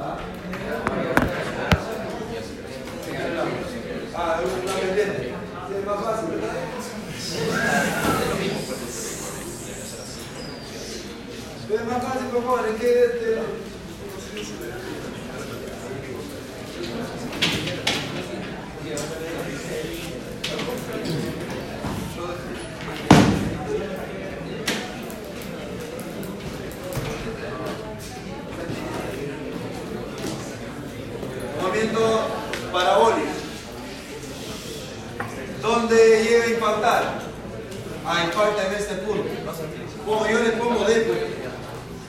¿Ah? Ah, es una pendiente. Sí, es más fácil, ¿verdad? Es más fácil, por favor, es que este, movimiento parabólico. ¿Dónde llega a impacta en este punto. Como yo le pongo D, pues,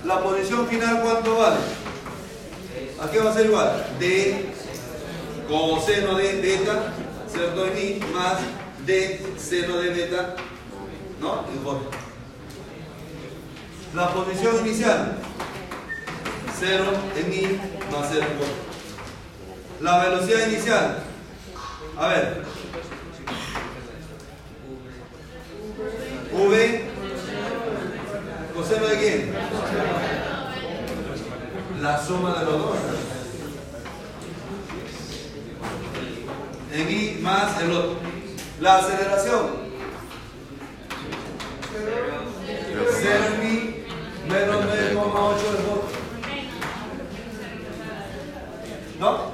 la posición final, ¿cuánto vale? ¿A qué va a ser igual? D coseno de beta, ¿cierto? En I más D seno de beta, ¿no? En J. La posición inicial, 0 en I más 0 en J. La velocidad inicial, a ver, V, coseno de quién? La suma de los dos. En I más el otro. La aceleración. 0 en I menos 9,8 el otro. ¿No?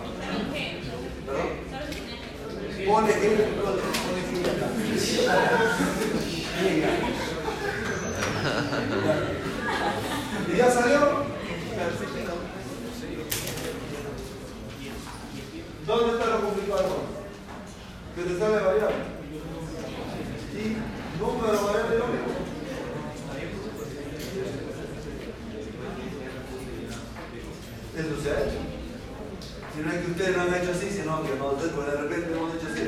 ¿Perdón? Pone ejemplo. ¿Y ya salió? ¿Dónde está lo complicado? Que te sale variable. Y número variable lo. Eso se ha hecho. Si no es que ustedes lo han hecho así, sino que nosotros pues, de repente lo hemos hecho así.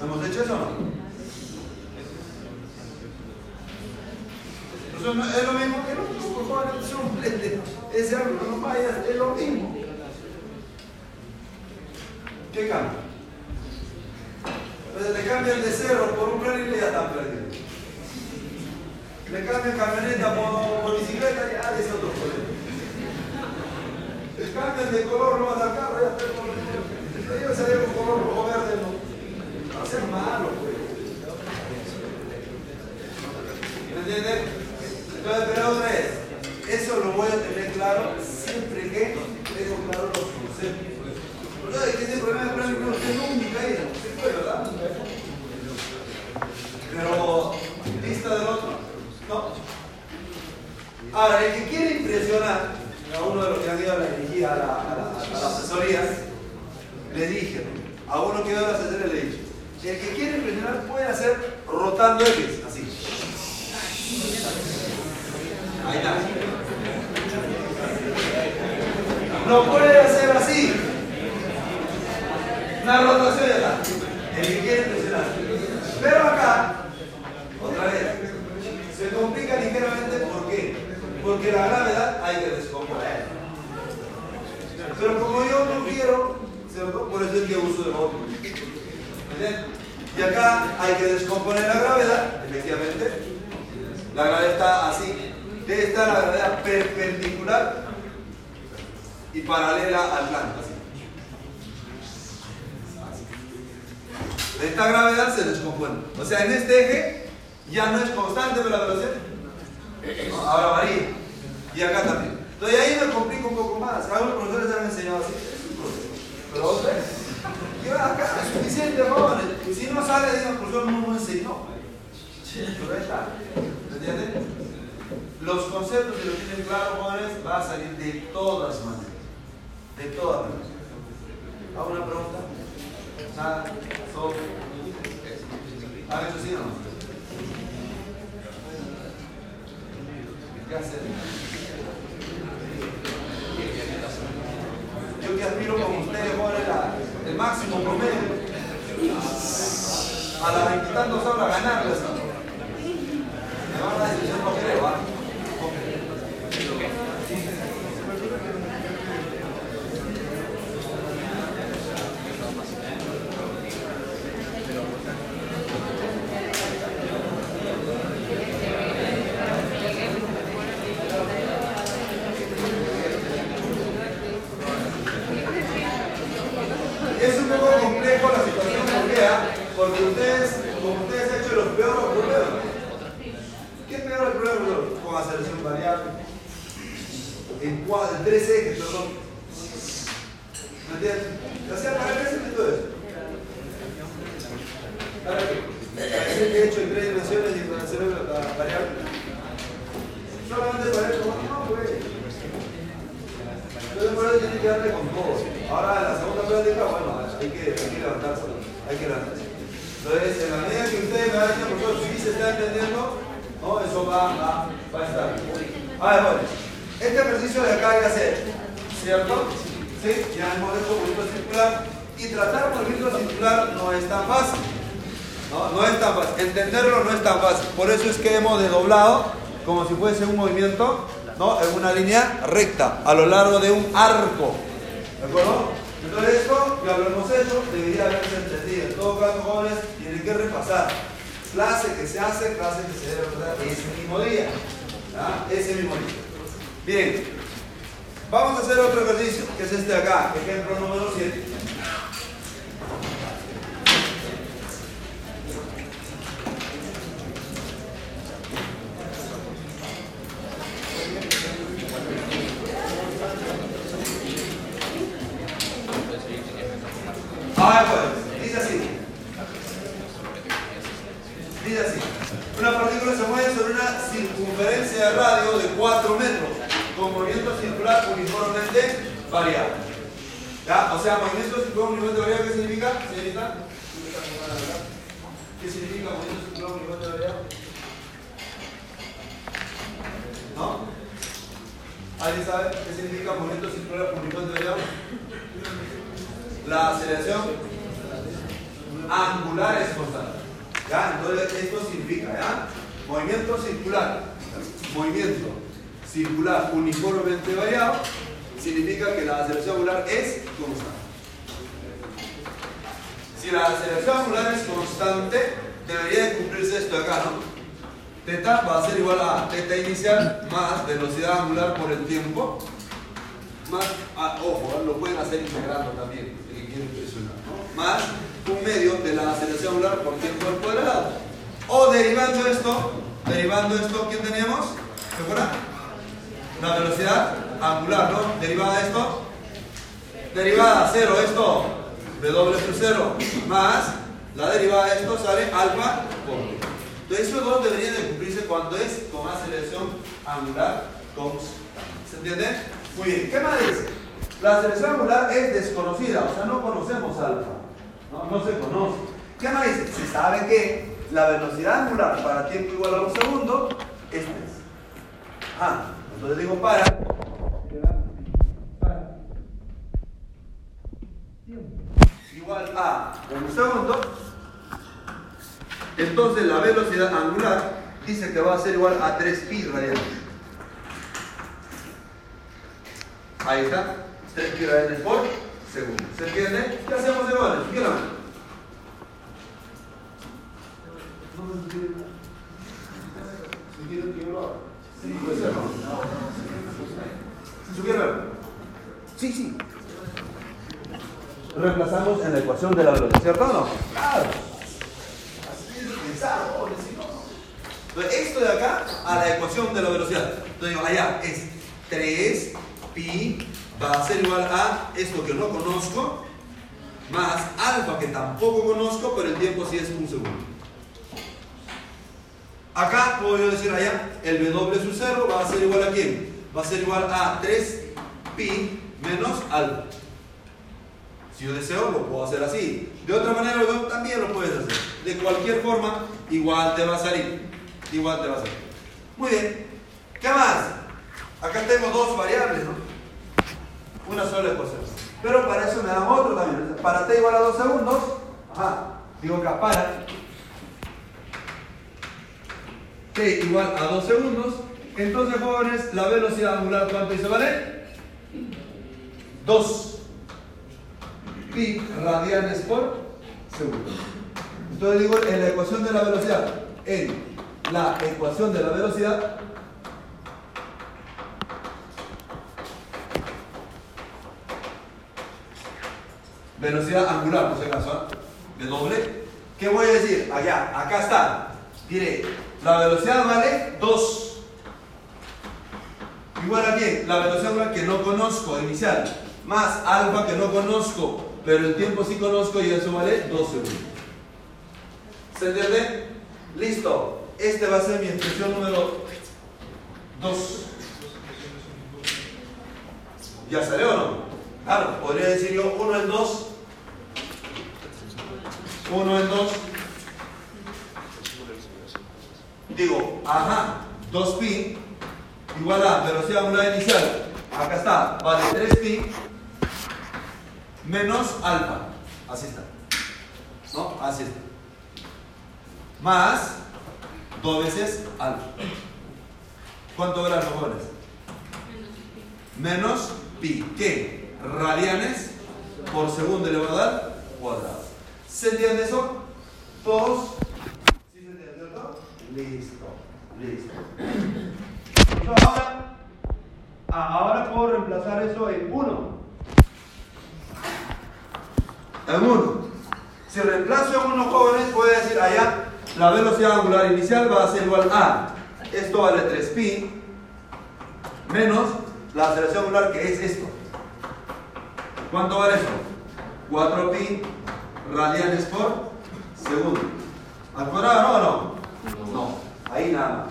¿Hemos hecho o no? No- es lo mismo que otro, por favor, es un no vaya, es lo mismo. Todas maneras. De todas maneras. ¿Hago una pregunta? Nada. Solo. ¿Han hecho sí o no? ¿Qué hacer? Yo que aspiro como ustedes, la- el máximo promedio. A las veintitantos horas ganarles. Me van a decir, yo no creo, ¿ah? un poco complejo la situación porque, porque ustedes, como ustedes han hecho los peores problemas. ¿Qué es peor el problema? Con aceleración variable. En, cuatro, en tres ejes, perdón. ¿Me entiendes? O sea, ¿para qué se metió eso? ¿Para qué? Parece que he hecho en tres dimensiones y con el cerebro la variable. Solamente para eso, no, güey. Entonces por eso tiene que darle con todo. Ahora en la segunda práctica, bueno, hay que, hay que levantarse. Hay que levantarse. Entonces, en la medida que ustedes me vayan, por favor, si se está entendiendo, ¿no? eso va, va, va a estar. A ver, bueno. Este ejercicio de acá hay que hacer, ¿cierto? ¿Sí? Ya hemos hecho movimiento circular. Y tratar movimiento circular no es tan fácil. No, no es tan fácil. Entenderlo no es tan fácil. Por eso es que hemos desdoblado como si fuese un movimiento ¿no? en una línea recta, a lo largo de un arco. Entonces esto ya lo hemos hecho, debería haberse entendido. En todo caso, jóvenes, tienen que repasar. Clase que se hace, clase que se debe hacer ese mismo día. Ese mismo día. Bien. Vamos a hacer otro ejercicio, que es este de acá, ejemplo número 7. Ah, pues, dice así. Dice así. Una partícula se mueve sobre una circunferencia de radio de 4 metros con movimiento circular uniformemente variable. ¿Ya? O sea, movimiento circular uniformemente variable, ¿qué significa? ¿Señorita? ¿Qué significa movimiento circular uniformemente variable? ¿No? ¿Alguien sabe qué significa movimiento circular uniformemente variable? la aceleración angular es constante. ¿Ya? Entonces esto significa, ¿ya? Movimiento circular, movimiento circular uniformemente variado, significa que la aceleración angular es constante. Si la aceleración angular es constante, debería de cumplirse esto de acá, ¿no? Teta va a ser igual a teta inicial más velocidad angular por el tiempo, más, ah, ojo, lo pueden hacer integrando también más un medio de la aceleración angular por tiempo al cuadrado. O derivando esto, derivando esto, ¿quién tenemos? ¿Se acuerdan? La velocidad angular, ¿no? Derivada de esto, derivada cero, esto, W por cero, más la derivada de esto sale alfa por Entonces, esos dos deberían de cumplirse cuando es con aceleración angular constante. ¿Se entiende? Muy bien. ¿Qué más dice? La aceleración angular es desconocida, o sea, no conocemos alfa. No, se conoce. ¿Qué más dice? Se sabe que la velocidad angular para tiempo igual a un segundo es 3. Ah, entonces digo para. Igual a un segundo. Entonces la velocidad angular dice que va a ser igual a 3 pi radianes. Ahí está. 3 pi radianes por segundo. ¿Se entiende? ¿Qué hacemos igual? ¿Qué lo. Sí, sí. Reemplazamos en la ecuación de la velocidad, ¿cierto no? Claro. Así es pensar, Entonces, esto de acá a la ecuación de la velocidad. Entonces digo, allá es 3 pi va a ser igual a esto que no conozco, más alfa que tampoco conozco, pero el tiempo sí es un segundo. Acá puedo decir allá, el W sub 0 va a ser igual a quién? Va a ser igual a 3 pi menos alfa. Si yo deseo, lo puedo hacer así. De otra manera, también lo puedes hacer. De cualquier forma, igual te va a salir. Igual te va a salir. Muy bien. ¿Qué más? Acá tengo dos variables, ¿no? Una sola ecuación. Pero para eso me dan otro también. Para t igual a 2 segundos, ajá, digo acá para t igual a 2 segundos, entonces jóvenes, la velocidad angular, ¿cuánto dice vale? 2 pi radianes por segundo. Entonces digo en la ecuación de la velocidad, en la ecuación de la velocidad, velocidad angular, por si acaso, ¿ah? de doble. ¿Qué voy a decir? Allá, acá está. Diré, la velocidad vale 2. Igual a bien, la velocidad que no conozco, inicial, más alfa que no conozco, pero el tiempo sí conozco y eso vale 2 segundos. ¿Se entiende? Listo. Este va a ser mi expresión número 2. ¿Ya salió o no? Claro, podría decir yo 1 en 2. 1 en 2. Digo, ajá, 2pi igual a velocidad angular inicial. Acá está, vale 3pi menos alfa. Así está. ¿No? Así está. Más 2 veces alfa. ¿Cuánto gramos, jóvenes? Menos pi. ¿Qué? Radianes por segundo elevado al cuadrado. ¿Se entiende eso? Todos. ¿Sí se entiende, cierto? Listo. Listo. Ahora, ah, ahora puedo reemplazar eso en 1. En 1. Si reemplazo en 1 jóvenes, puedo decir allá la velocidad angular inicial va a ser igual a, esto vale 3pi, menos la aceleración angular que es esto. ¿Cuánto vale eso? 4pi radianes por segundo. ¿Al cuadrado no o no? No, ahí nada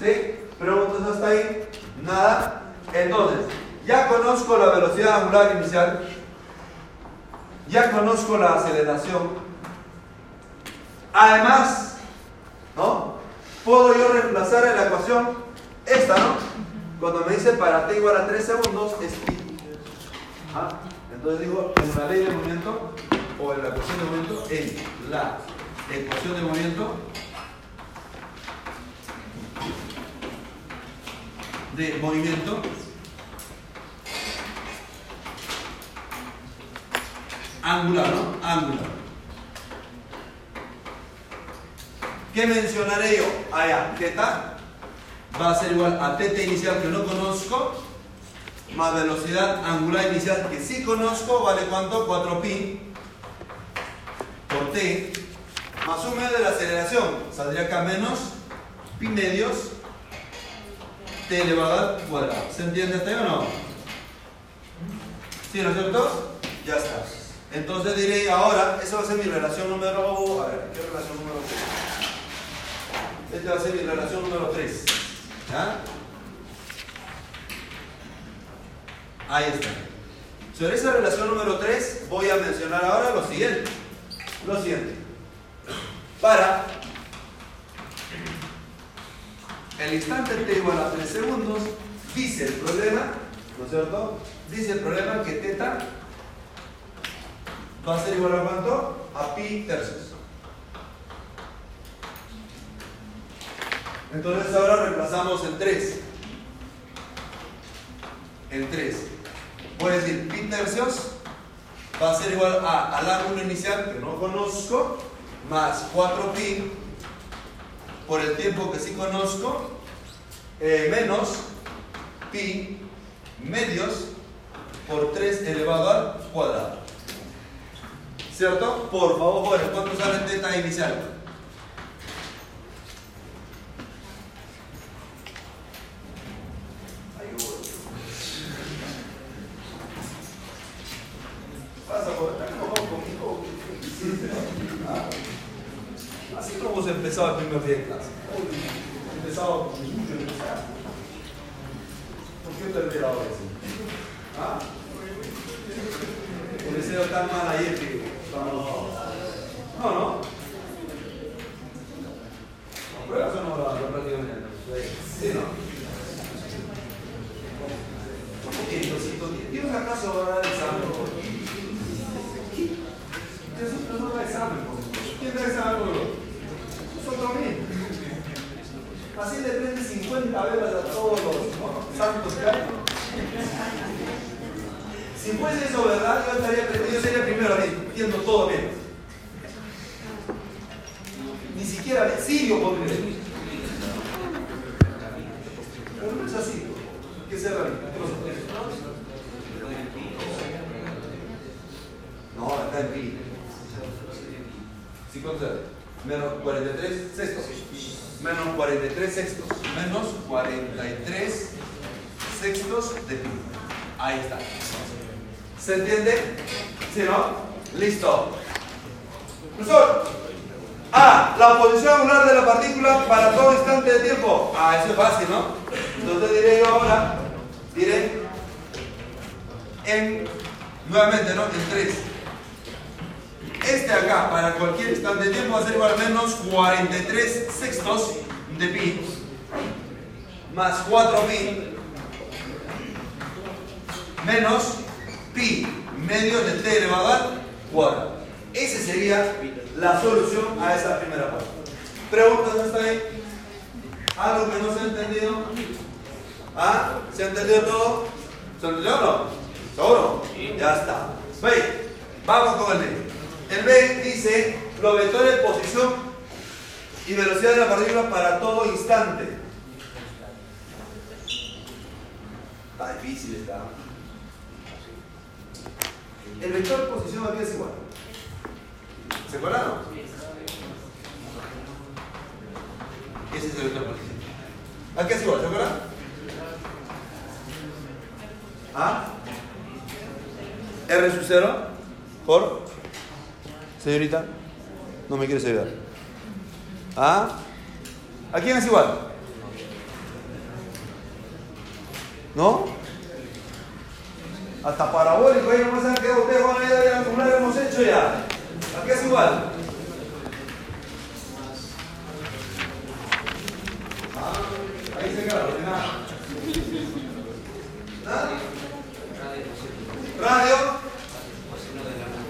¿Sí? ¿Preguntas hasta ahí? Nada. Entonces, ya conozco la velocidad angular inicial, ya conozco la aceleración, Además, ¿no? Puedo yo reemplazar en la ecuación esta, ¿no? Cuando me dice para t igual a 3 segundos es pi. ¿Ah? Entonces digo, en la ley de movimiento o en la ecuación de movimiento, en la ecuación de movimiento de movimiento angular, ¿no? Angular. ¿Qué mencionaré yo? Allá, teta va a ser igual a teta inicial que no conozco, más velocidad angular inicial que sí conozco, vale cuánto? 4pi por t, más un medio de la aceleración, saldría acá menos pi medios t elevado al cuadrado. ¿Se entiende ahí o no? ¿Sí, no es cierto? Ya está. Entonces diré ahora, esa va a ser mi relación número. A ver, ¿qué relación número 3? Esta va a ser mi relación número 3. ¿Ya? Ahí está. Sobre esa relación número 3 voy a mencionar ahora lo siguiente. Lo siguiente. Para el instante t igual a 3 segundos, dice el problema, ¿no es cierto? Dice el problema que teta va a ser igual a cuánto? A pi tercios. Entonces ahora reemplazamos el 3. El 3. Voy decir pi tercios va a ser igual a, al ángulo inicial que no conozco más 4pi por el tiempo que sí conozco eh, menos pi medios por 3 elevado al cuadrado. ¿Cierto? Por favor, jóvenes, ¿cuánto sale teta inicial? empezaba el primer día de clase. Empezaba mucho en ¿Por qué te he ahora eso? ¿Ah? Por eso tan mal ayer que No, no. Pero eso no lo prácticamente. Sí, ¿no? ¿Tienes acaso va a dar examen? ¿Tienes no da examen? ¿Quién da examen? Así le prende 50 velas a todos los santos que hay. Si fuese eso verdad, yo estaría yo sería primero entiendo todo bien. Ni siquiera sirio podría Pero no es así. ¿Qué se No, acá en pi. ¿Sí cuánto Menos 43 sextos. Menos 43 sextos. Menos 43 sextos de pi. Ahí está. ¿Se entiende? ¿Sí, no? Listo. Profesor. A. La posición angular de la partícula para todo instante de tiempo. Ah, eso es fácil, ¿no? Entonces diré yo ahora, diré en, nuevamente, ¿no? En 3. Este acá, para cualquier instante de tiempo, va a ser igual a menos 43 sextos de pi más 4 pi menos pi medio de t elevado al cuadrado. Esa sería la solución a esa primera parte. ¿Preguntas hasta ahí? ¿Algo que no se ha entendido? ¿Ah? ¿Se ha entendido todo? ¿Se entendió o no? ¿Seguro? Ya está. B. Vamos con el B. El B dice los vectores de posición y velocidad de la partícula para todo instante. Está difícil esta. El vector posición aquí es igual. ¿Se acuerdan? Ese es el vector posición. Aquí es igual, ¿se acuerdan? ¿Ah? R sub 0 por señorita no me quieres ayudar ¿Ah? ¿a quién es igual? ¿no? Hasta parabólico ahí no me han quedado ustedes van a ir a lo hemos hecho ya ¿a qué es igual? ah, ahí se queda nada ¿Ah? radio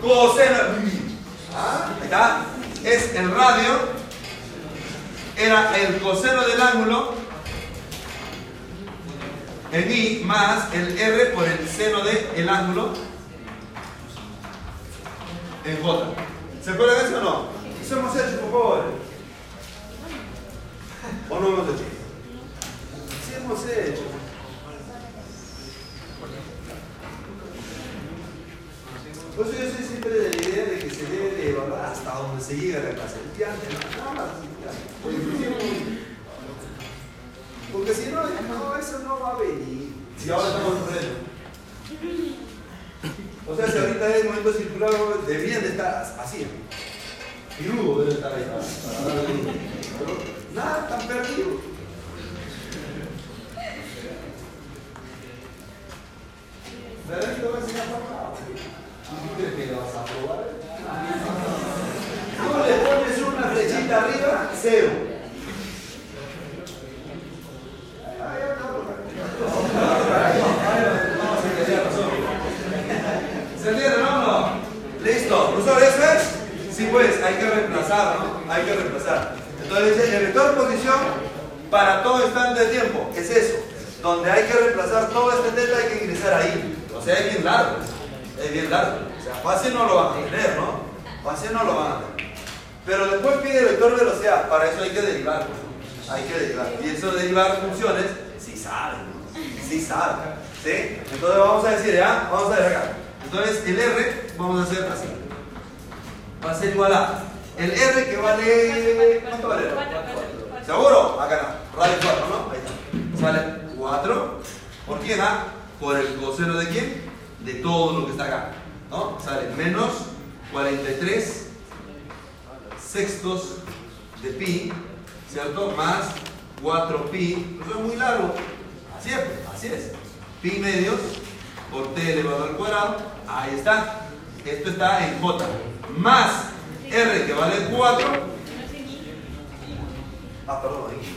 coseno ¿Ah? está es el radio era el coseno del ángulo en I más el R por el seno del el ángulo en J ¿se acuerdan de eso o no? eso hemos hecho por favor ¿o no hemos hecho? sí hemos hecho Por eso yo soy siempre de la idea de que se debe de evaluar hasta donde se llega la clase. nada más. Porque si no, eso no va a venir. Si ahora estamos en O sea, si ahorita hay momento circular, deberían de estar así. Y Hugo debe estar ahí. Nada, están perdidos. ¿Verdad que lo voy a enseñar? ¿Tú crees que lo vas a probar? Tú le pones una flechita arriba, cero. ¿Se entiende, no? Listo. ¿Profesor, eso es? Sí, pues, hay que Hay que reemplazar. Entonces dice, el vector posición para todo instante de tiempo, es eso. Donde hay que reemplazar todo este teta, hay que ingresar ahí. O sea, es bien largo. Es bien largo. O sea, fácil no lo van a tener, ¿no? Fácil no lo van a tener. Pero después pide vector de velocidad. Para eso hay que derivar. Hay que derivar. Y eso de derivar funciones, sí saben. Sí saben. ¿Sí? Entonces vamos a decir, ¿ya? Vamos a ver acá. Entonces el R, vamos a hacer así. Va a ser igual a el R que vale. ¿Cuánto vale? ¿Seguro? Acá no. Radio 4, ¿no? Ahí está. Sale 4. ¿Por quién? Ah? Por el coseno de quién? De todo lo que está acá. ¿No? Sale menos 43 sextos de pi, ¿cierto? Más 4pi. Eso es muy largo. Así es, así es. Pi medios por t elevado al cuadrado. Ahí está. Esto está en j. Más r que vale 4. Ah, perdón, ahí.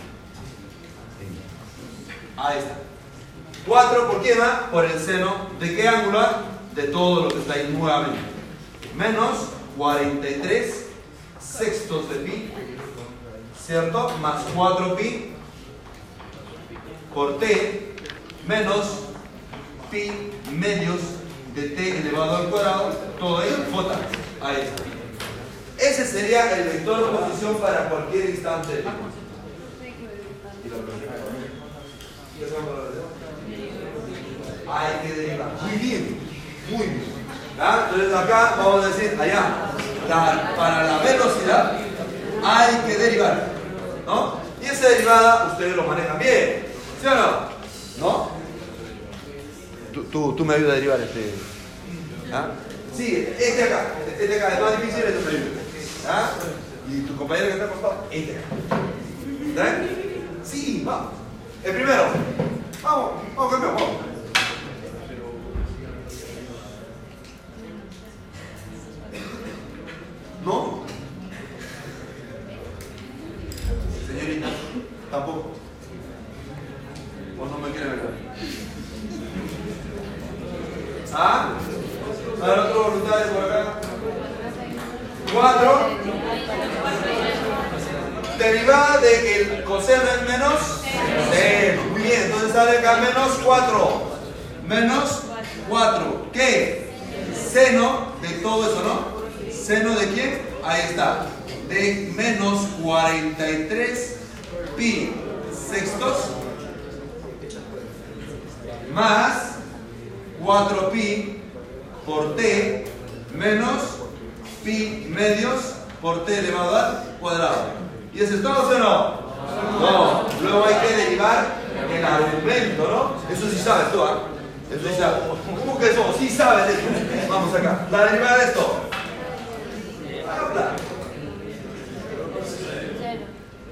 Ahí está. 4 por qué va? Por el seno de qué ángulo? De todo lo que está ahí nuevamente. Menos 43 sextos de pi, ¿cierto? Más 4pi por t menos pi medios de t elevado al cuadrado, todo ello j. Ahí está. Ese sería el vector de posición para cualquier instante. Hay que derivar. Muy bien, muy bien. ¿Ah? Entonces acá vamos a decir, allá, para la velocidad hay que derivar. ¿No? Y esa derivada ustedes lo manejan bien. ¿Sí o no? ¿No? Tú, tú, me ayudas a derivar este. ¿Ah? Sí, este acá. Este acá es más difícil, este me ¿Ah? Y tu compañero que está acostado, este acá. ¿Está Sí, vamos. El primero. Vamos, vamos, campeón, vamos. ¿No? Señorita, tampoco. ¿O no me quiere ver? ¿Ah? A ver, otro voluntario por acá. Cuatro. Derivada de que el coseno es menos cero. Muy bien, entonces sale acá menos cuatro. Menos cuatro. ¿Qué? Seno de todo eso, ¿no? ¿Seno de quién? Ahí está. De menos 43 pi sextos más 4 pi por t menos pi medios por t elevado al cuadrado. ¿Y eso es todo o no? No. Luego hay que derivar el argumento, ¿no? Eso sí sabes tú, ¿ah? Eso sí sabes. ¿Cómo que eso? Sí sabes eso. Vamos acá. La derivada de esto.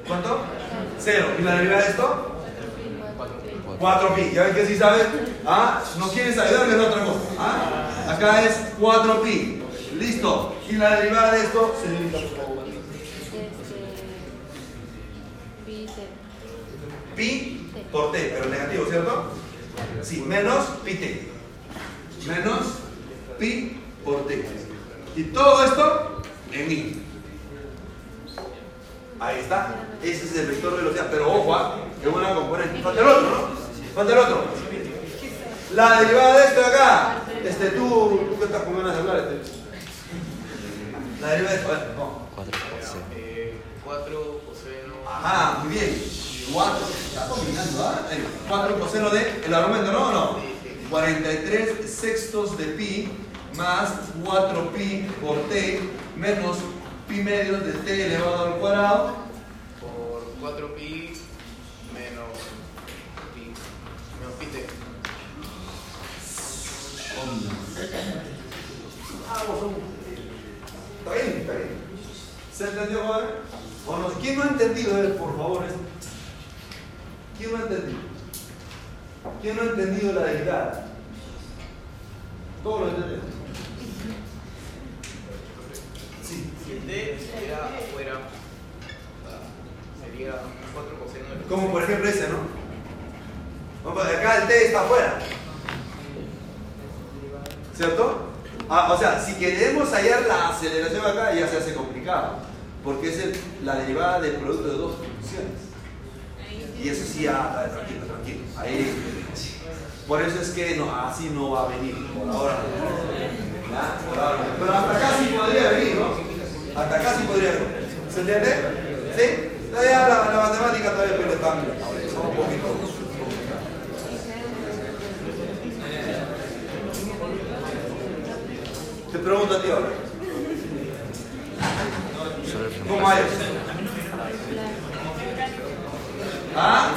¿Cuánto? Cero. ¿Y la derivada de esto? 4pi. ¿Ya ven que sí saben? ¿Ah? ¿No quieres ayudarme en otra cosa? ¿Ah? Acá es 4pi. Listo. ¿Y la derivada de esto? Pi por t, pero negativo, ¿cierto? Sí, menos pi t. Menos pi por t. Y todo esto en i. Ahí está. Ese es el vector de velocidad. Pero ojo, ¿ah? es una componente. Falta el otro, ¿no? Falta el otro. La derivada de esto de acá. Este, tú, tú que estás con ganas de hablar, este. La derivada de esto. No. 4 4 coseno. Ajá, muy bien. 4. Está combinando, ¿ah? 4 coseno de. El argumento, ¿no o no? 43 sextos de pi más 4pi por t menos pi medios de t elevado al cuadrado por 4pi menos pi menos pi t. Está bien, está bien. ¿Se entendió, joder? ¿O no? ¿Quién no ha entendido, eh, por favor? ¿Quién no ha entendido? ¿Quién no ha entendido la derivada? Todo lo entendemos. Sí. Si el t estuviera afuera, sería 4 coseno de Como por ejemplo ese, ¿no? Vamos, Acá el t está afuera. ¿Cierto? Ah, o sea, si queremos hallar la aceleración acá, ya se hace complicado. Porque es la derivada del producto de dos funciones. Y eso sí, ah, ah, tranquilo, tranquilo. Ahí. Por eso es que no, así no va a venir. Por ahora. Pero hasta acá sí podría venir, ¿no? Hasta acá sí podría venir. ¿Se entiende? ¿Sí? La matemática todavía pero está un poquito. Te pregunto a ti ahora. ¿Cómo hay? ¿Ah?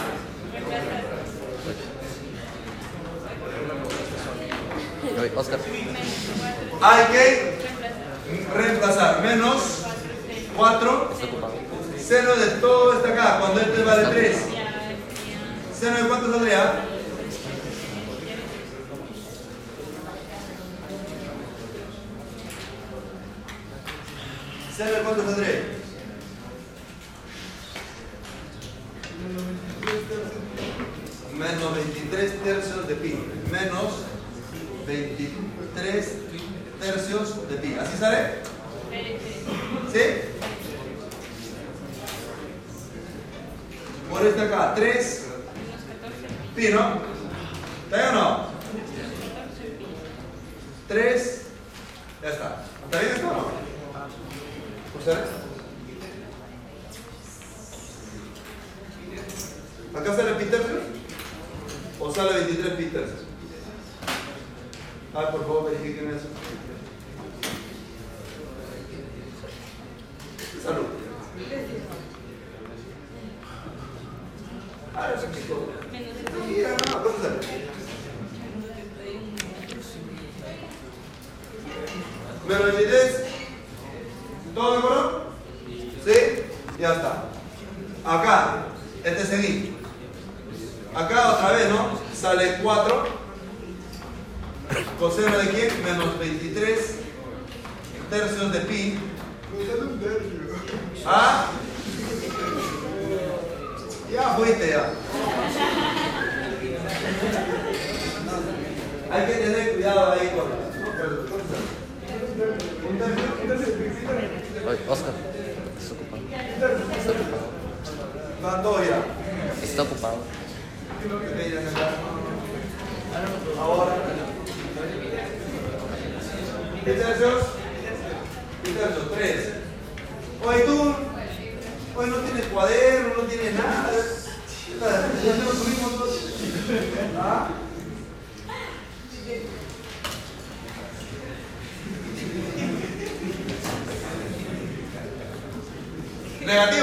Oscar. Hay que reemplazar menos 4 seno de todo está acá cuando este vale 3 seno de cuánto saldría seno de cuánto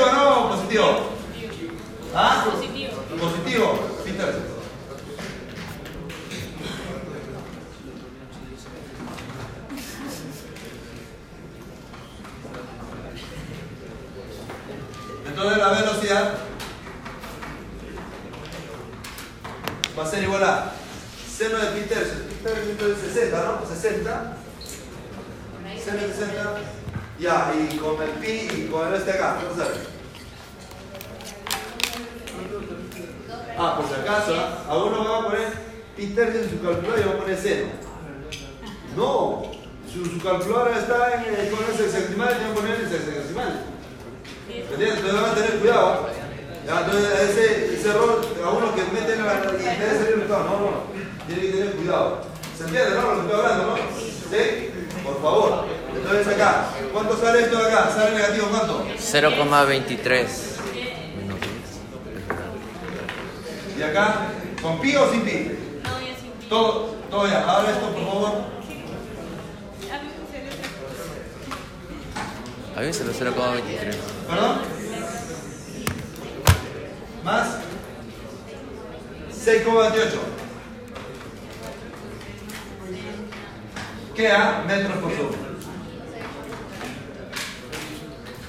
¿Negativo no o positivo? ¿Ah? Positivo. Positivo. ¿Qué tercios? Entonces la velocidad va a ser igual a seno de pi tercio. Pi tercio entonces 60, ¿no? 60. Seno de 60. Ya, y con el pi y con el este acá. ¿Qué pasa? Ah, por si acaso, ¿ah? a uno va a poner pi tercio en su calculadora y va a poner seno. No, su, su está en, el- con el sexagesimal y va a poner el sexagesimal. ¿Entiendes? Entonces van a tener cuidado. Ya, entonces ese, ese error, a uno que mete en la y debe salir resultado. No, no, tiene que tener cuidado. ¿Se entiende, no? Lo que estoy hablando, ¿no? ¿Sí? Por favor. Entonces acá, ¿cuánto sale esto de acá? ¿Sale negativo cuánto? 0,23. Menos 10. ¿Y acá? ¿Con pi o sin pi? No, ya sin pi. Todo, todo ya. Ahora esto, por favor. A mí se lo 0,23. ¿Perdón? Más 6,28. Queda metros por segundo.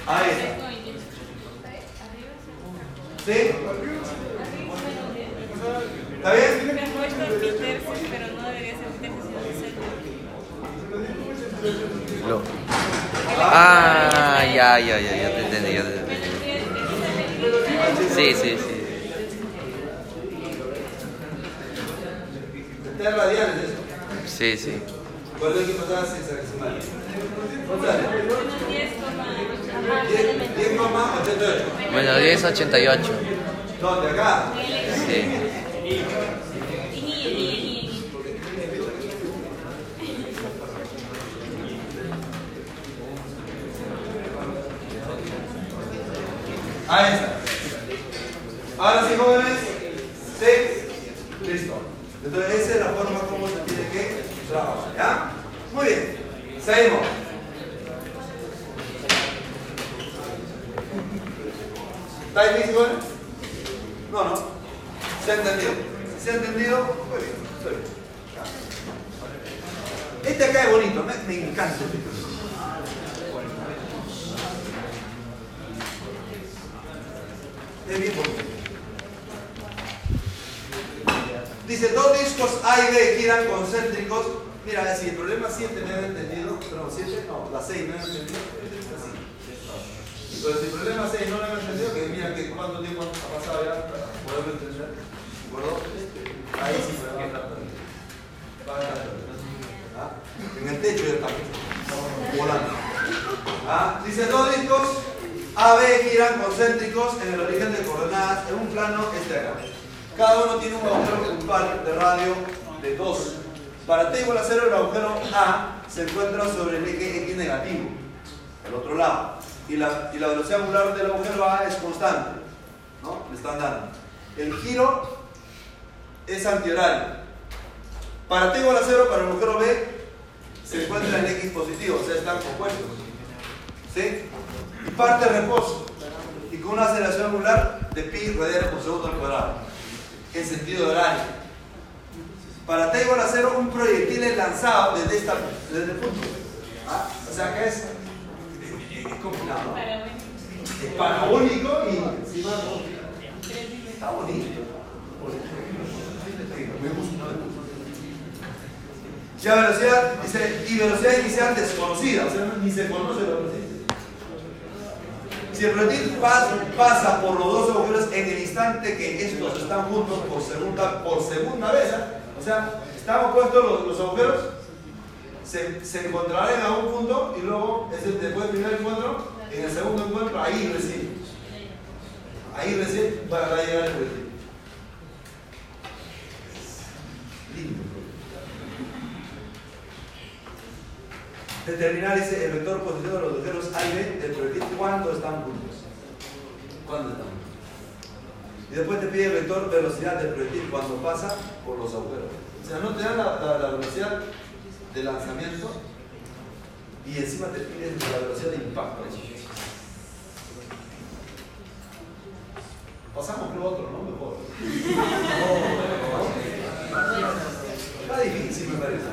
Ahí está. Tengo 28. Arriba ¿Sí? ¿Está bien? Me han puesto pi tercios, pero no debería ser sino. Ah, ya, ya, ya, ya te entendí, ya te entendí. Sí, Sí, sí, sí. Meter radiales eso. Sí, sí. ¿Cuál es el que pasaba sin sexagesimales? ¿Cuánto sale? menos 10, ajá, 10, menos 10,88. Bueno, 10,88. ¿Dónde? Acá. Sí. Ahí está. Ahora sí, jóvenes. Sí. Listo. Entonces, esa es la forma como se tiene que trabajar. ¿Ya? Muy bien. Seguimos. ¿Estáis listos, jóvenes? No, no. ¿Se ha entendido? ¿Se ha entendido? Muy bien. Muy bien. Este acá es bonito. Me, me encanta este. Es bien bonito. Dice, dos discos A y B giran concéntricos. Mira, si el problema 7 me han entendido, pero 7 no, la 6 me han entendido, este. Entonces, si el problema 6 no lo han entendido, que mira que cuánto tiempo ha pasado ya para poderlo entender. ¿De acuerdo? Ahí sí me va ¿Ah? En el techo del tanque. Estamos volando. ¿Ah? Dice, dos discos A, B giran concéntricos en el origen de coordenadas en un plano este acá. Cada uno tiene un agujero puntual de radio de 2. Para t igual a 0, el agujero A se encuentra sobre el eje X negativo, el otro lado. Y la, y la velocidad angular del agujero A es constante. ¿no? Le están dando. El giro es antihorario. Para t igual a 0, para el agujero B, se encuentra en X positivo, o sea, están compuestos. ¿Sí? Y parte reposo. Y con una aceleración angular de pi radianes por segundo al cuadrado. En sentido horario. Para t igual a cero, un proyectil es lanzado desde, esta, desde el punto. ¿Ah? O sea que es, es, es complicado. Es parabólico y encima está bonito. Ya velocidad, dice, y velocidad inicial desconocida, o sea, ni se conoce la velocidad. Si el proyectil pas- pasa por los dos agujeros en el instante que estos están juntos por segunda, por segunda vez, ¿eh? o sea, están opuestos los, los agujeros, se, se encontrarán a un punto y luego, es el- después del primer encuentro, en el segundo encuentro, ahí recién. Ahí recién va va a llegar el proyectil. Determinar ese, el vector positivo de los agujeros A y B del proyectil cuando están juntos. Cuando están juntos. Y después te pide el vector velocidad del proyectil cuando pasa por los agujeros. O sea, no te dan la, la- la velocidad de lanzamiento y encima te piden la velocidad de impacto. Pasamos lo otro, ¿no? Mejor. Está difícil, me parece.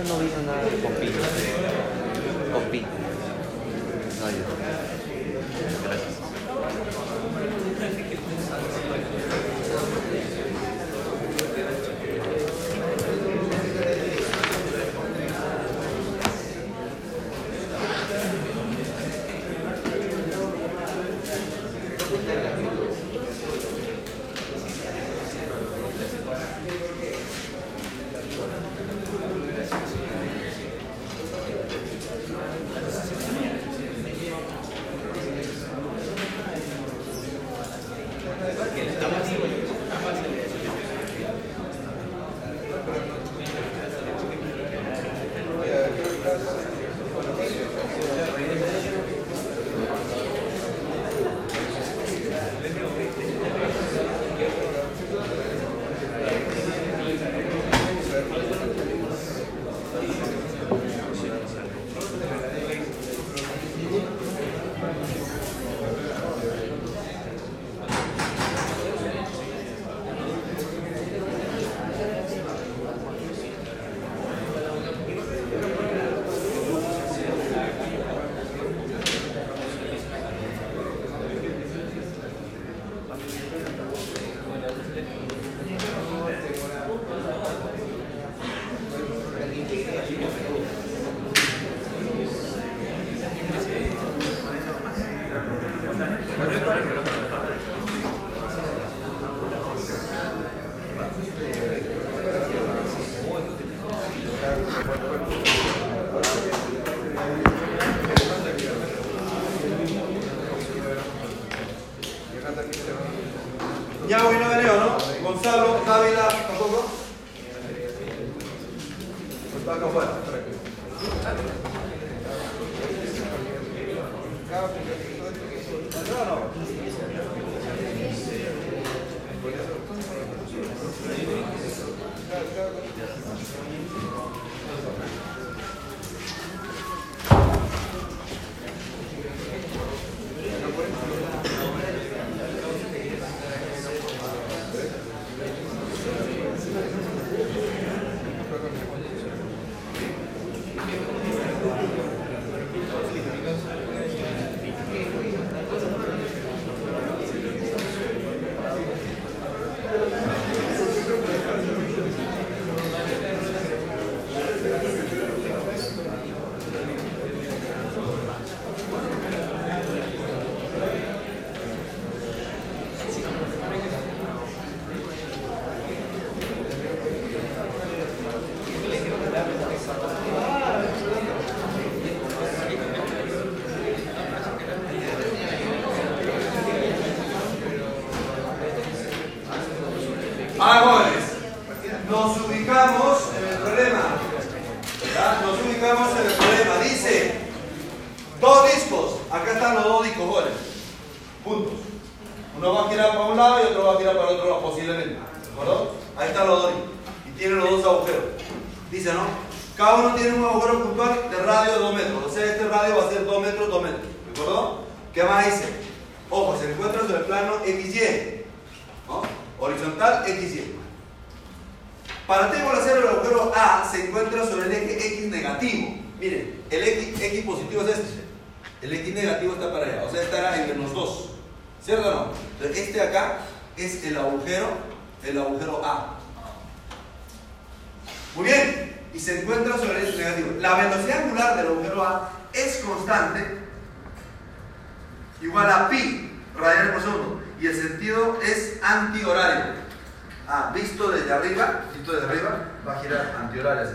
En la Ya hoy no venido, ¿no? Gonzalo, Dávila, tampoco. Está acá afuera. No, igual a pi radianes por segundo y el sentido es antihorario. Ah, visto desde arriba, visto desde arriba, va a girar antihorario.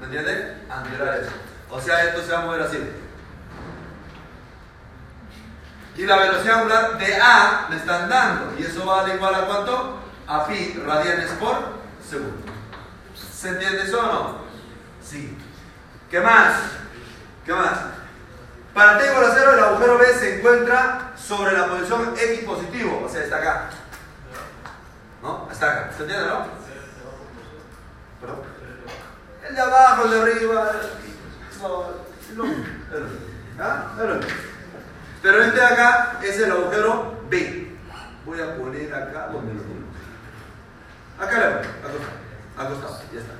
¿Me entienden? Antihorario. O sea, esto se va a mover así. Y la velocidad angular de A le están dando. Y eso va a dar igual a cuánto? A pi radianes por segundo. ¿Se entiende eso o no? Sí. ¿Qué más? ¿Qué más? Para el triángulo acero, el agujero B se encuentra sobre la posición X positivo, o sea, está acá. ¿No? Está acá. ¿Se entiende, no? ¿Perdón? El de abajo, el de arriba. No, no, ¿Ah? Pero este de acá es el agujero B. Voy a poner acá donde lo pongo. Acá le pongo, acostado. Acostado, ya está.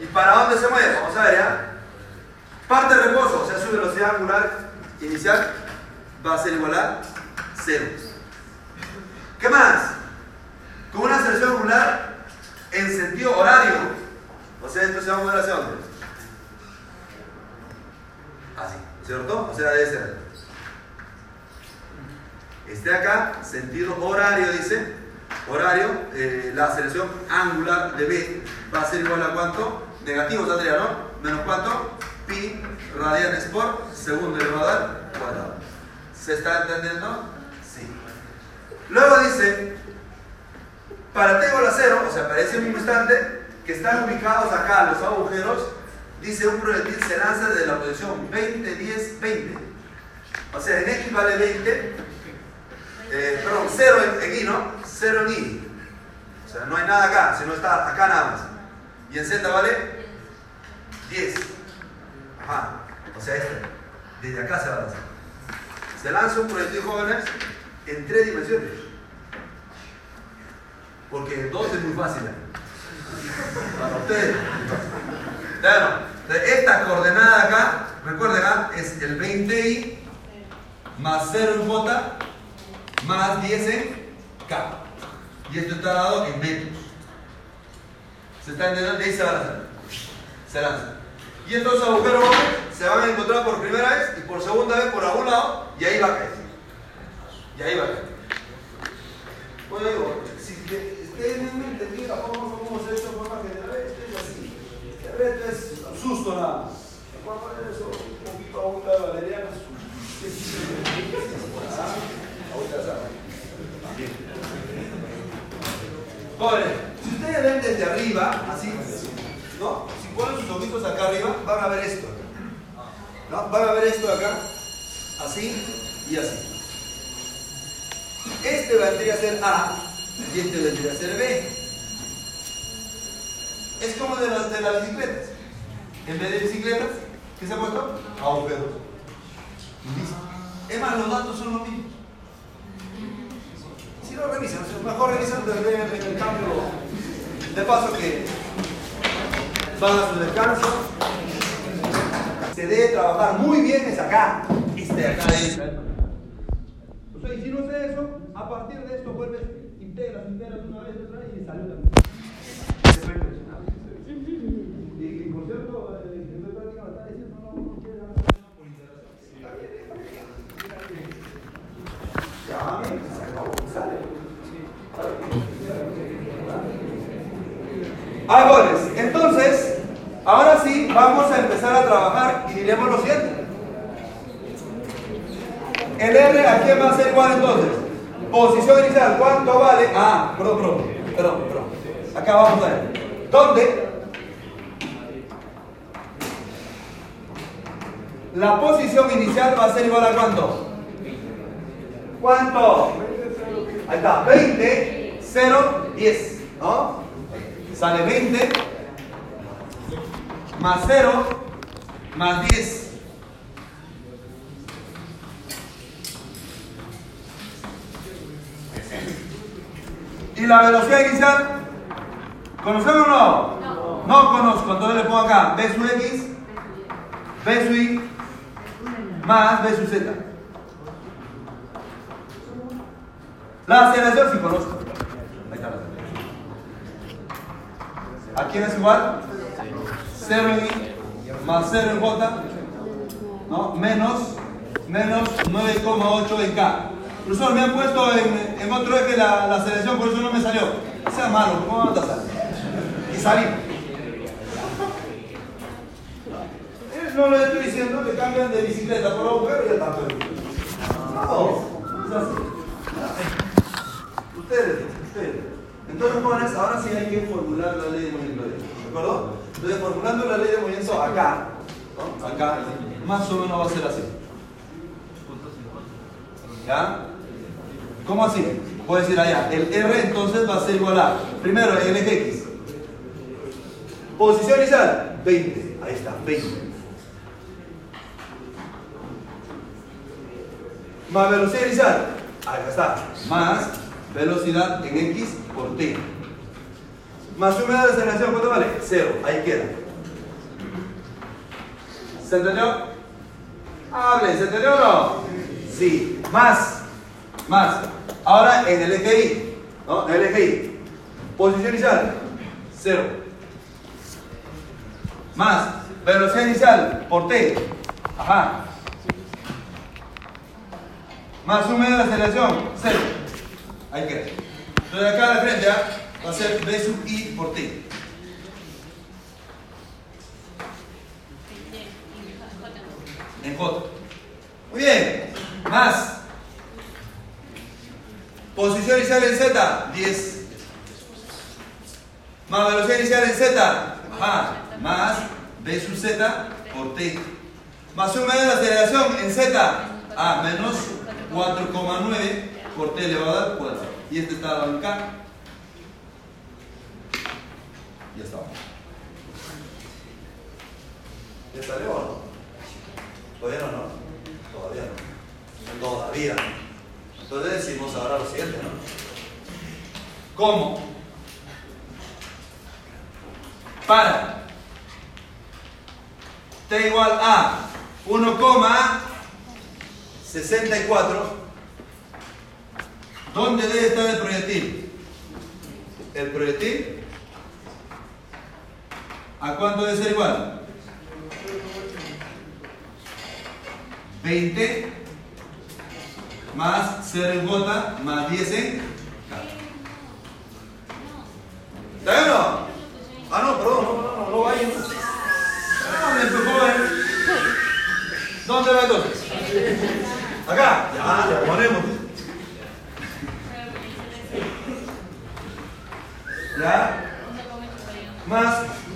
¿Y para dónde se mueve? Vamos a ver ya. Parte de reposo, o sea, su velocidad angular inicial va a ser igual a 0. ¿Qué más? Con una aceleración angular en sentido horario. O sea, esto se va a mover hacia dónde? Así, ¿cierto? O sea, debe ser. Este acá, sentido horario, dice. Horario, eh, la aceleración angular de B va a ser igual a cuánto? Negativo, saldría, ¿no? Menos cuánto? Pi radianes por segundo elevado al cuadrado. ¿Se está entendiendo? Sí. Luego dice, para triángulo acero, o sea, para ese mismo instante, que están ubicados acá los agujeros, dice un proyectil se lanza desde la posición 20, 10, 20. O sea, en X vale 20, eh, perdón, 0 en, en Y, ¿no? 0 en Y. O sea, no hay nada acá, sino está acá nada más. Y en Z vale 10. Ajá. O sea, este. Desde acá se va a lanzar. Se lanza un proyectil jóvenes en tres dimensiones. Porque dos es muy fácil. ¿eh? Para ustedes. Claro. Esta coordenada acá, recuerden, ¿ah? es el 20i más 0 en J más 10 en K. Y esto está dado en metros. ¿Se está entendiendo? De ahí se va a lanzar. Se lanza. Y estos agujeros se van a encontrar por primera vez y por segunda vez por algún lado y ahí va a caer. Y ahí va a caer. Bueno, digo, si ustedes no la hecho de forma esto es así. El reto es susto nada un poquito de. Ah, si ustedes ven desde arriba, así, ¿no? Ponen sus ojitos acá arriba, van a ver esto. ¿no? Van a ver esto acá, así y así. Este vendría a ser A y este vendría a ser B. Es como de las, de las bicicletas. En vez de bicicletas, ¿qué se ha puesto? Agujeros. Es más, los datos son los mismos. Si lo revisan, mejor revisan desde el cambio. De paso que van a su descanso. Se debe trabajar muy bien es acá. Este de acá es. O sea, y si no sé eso, a partir de esto vuelves, integras, integras una vez, otra vez y también. Y, por cierto, eh, el práctica me está diciendo, no, no quiere ganar por integración. Ya, se acabó, sale. Goles. Ahora sí, vamos a empezar a trabajar y diremos lo siguiente. El R, ¿a quién va a ser igual entonces? Posición inicial, ¿cuánto vale? Ah, perdón, perdón, perdón, perdón. Acá vamos a ver. ¿Dónde? La posición inicial va a ser igual a cuánto? ¿Cuánto? Ahí está, 20, 0, 10, ¿no? Sale 20 más 0 más 10. ¿Y la velocidad inicial? ¿Conocemos o no? No. conozco, entonces le pongo acá B sub X, B sub Y, más B sub Z. La aceleración sí conozco. Ahí está la aceleración. ¿A quién es igual? 0 en I más 0 en J, ¿no? Menos, menos 9,8 en K. Profesor, me han puesto en, en otro eje la, la selección, por eso no me salió. Sea malo, ¿cómo va a pasar? Y salí. Eh, No le estoy diciendo que cambian de bicicleta por agujero y ya está perdido. Ustedes, ustedes. Entonces, jóvenes, ahora sí hay que formular la ley de movimiento. ¿De acuerdo? Entonces, formulando la ley de movimiento acá, acá, más o menos va a ser así. ¿Ya? ¿Cómo así? Voy a decir allá, el R entonces va a ser igual a, primero el X. Posición inicial, 20. Ahí está, 20. Más velocidad inicial, ahí está, más velocidad en X por T. Más humedad de aceleración, ¿cuánto vale? Cero, ahí queda. ¿Se entendió? Hable, ¿se entendió o no? Sí, más, más. Ahora en el eje Y, ¿no? En el eje Y. Posición inicial, cero. Más, velocidad inicial por T. Ajá. Más humedad de aceleración, cero. Ahí queda. Entonces acá la frente ¿ah? Va a ser B sub I por T. En J. Muy bien. Más. Posición inicial en Z, 10. Más velocidad inicial en Z, ajá, más B sub Z por T. Más humedad de aceleración en Z, a menos 4,9 por T le va a dar 4. Y este está dado en K. Ya está. ¿Ya salió o no? Todavía no, no. Todavía no. Todavía no. Entonces decimos ahora lo siguiente, ¿no? ¿Cómo? Para T igual a 1,64 ¿Dónde debe estar el proyectil? El proyectil ¿A cuánto debe ser igual? 20 más 0 en J más 10 en K. ¿Está bien o no? Ah, no, perdón, no, no, no, vayan. No, ah, me empujó, ¿Dónde va entonces? Acá. Ya, ya ponemos. ¿Ya? Más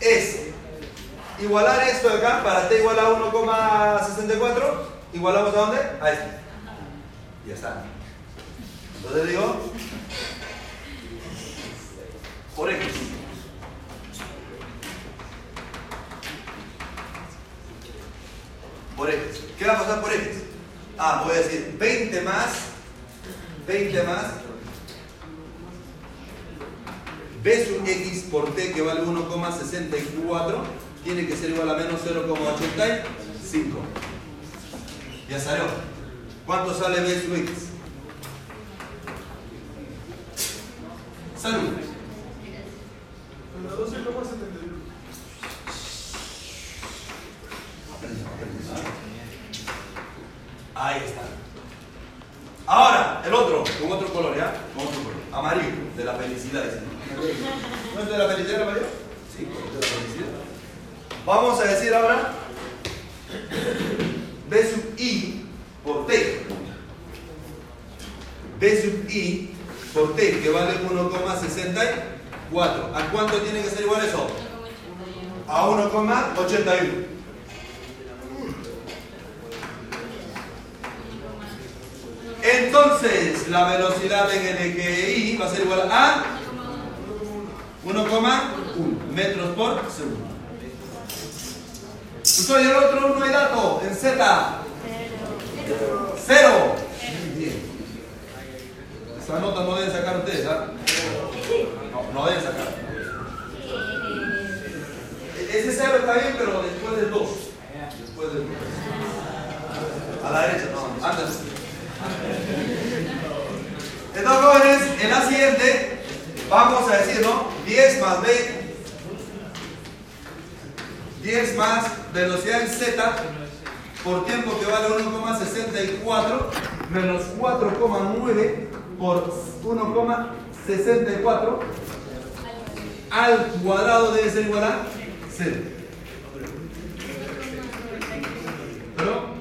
es igualar esto de acá para t igual a 1,64. ¿Igualamos a dónde? A este. Ya está. Entonces digo, por X. Por X. ¿Qué va a pasar por X? Ah, voy a decir 20 más, 20 más, B sub X por T que vale 1,64 tiene que ser igual a menos 0,85. Ya salió. ¿Cuánto sale B sub X? Salud. Ahí está. Ahora, el otro, con otro color, ¿ya? Con otro color. Amarillo, de la felicidad. dice. ¿No es de la felicidad amarillo? Sí, de la felicidad. Vamos a decir ahora B sub I por T. B sub I por T, que vale 1,64. ¿A cuánto tiene que ser igual eso? A 1,81. Entonces, la velocidad en el eje Y va a ser igual a 1,1 metros por segundo. Soy el otro no hay dato en Z. Cero. Bien. Esa nota no deben sacar ustedes, ¿ah? No, no deben sacar. Ese cero está bien, pero después del 2. Después del 2. A la derecha, no, antes. Entonces, jóvenes, en la siguiente vamos a decir, ¿no? 10 más B, 10 más velocidad en Z por tiempo que vale 1,64 menos 4,9 por 1,64 al cuadrado debe ser igual a 0. ¿Pero?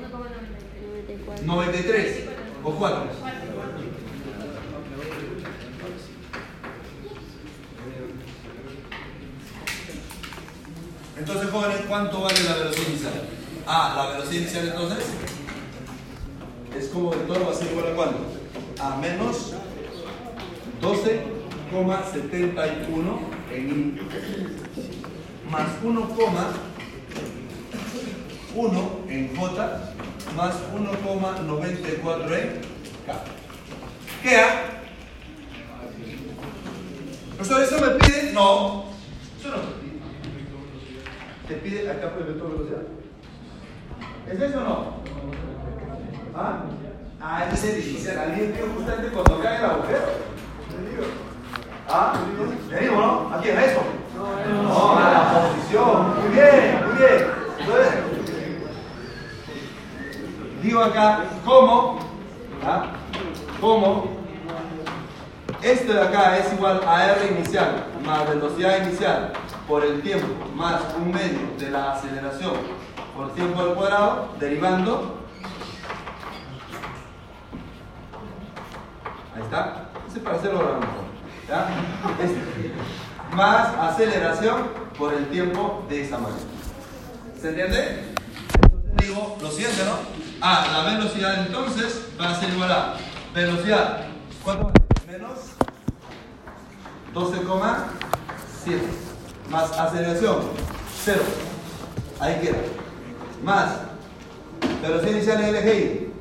93 o 4. Entonces, jóvenes, ¿cuánto vale la velocidad inicial? Ah, la velocidad inicial entonces es como vector va a ser igual a cuánto? A menos 12,71 en I más 1,1 en J más 1,94 en K. Queda. Profesor, ¿eso me pide? No. Eso no me pide. ¿Te pide acá por el vector velocidad? ¿Es eso o no? ¿Ah? Ah, es el inicial. Alguien dijo justamente cuando cae el agujero. ¿Ah? ¿Le digo, no? ¿A quién? ¿A eso? No, a la posición. Muy bien, muy bien. Entonces, digo acá, ¿cómo? ¿Ah? ¿Cómo? Esto de acá es igual a R inicial más velocidad inicial por el tiempo más un medio de la aceleración por tiempo al cuadrado, derivando. Ahí está. Ese es para hacerlo ahora mejor. ¿ya? Este. Más aceleración por el tiempo de esa manera. ¿Se entiende? Entonces digo lo siguiente, ¿no? Ah, la velocidad entonces va a ser igual a velocidad. ¿Cuánto? Menos 12,7 más aceleración 0 ahí queda. Más. Velocidad inicial en Y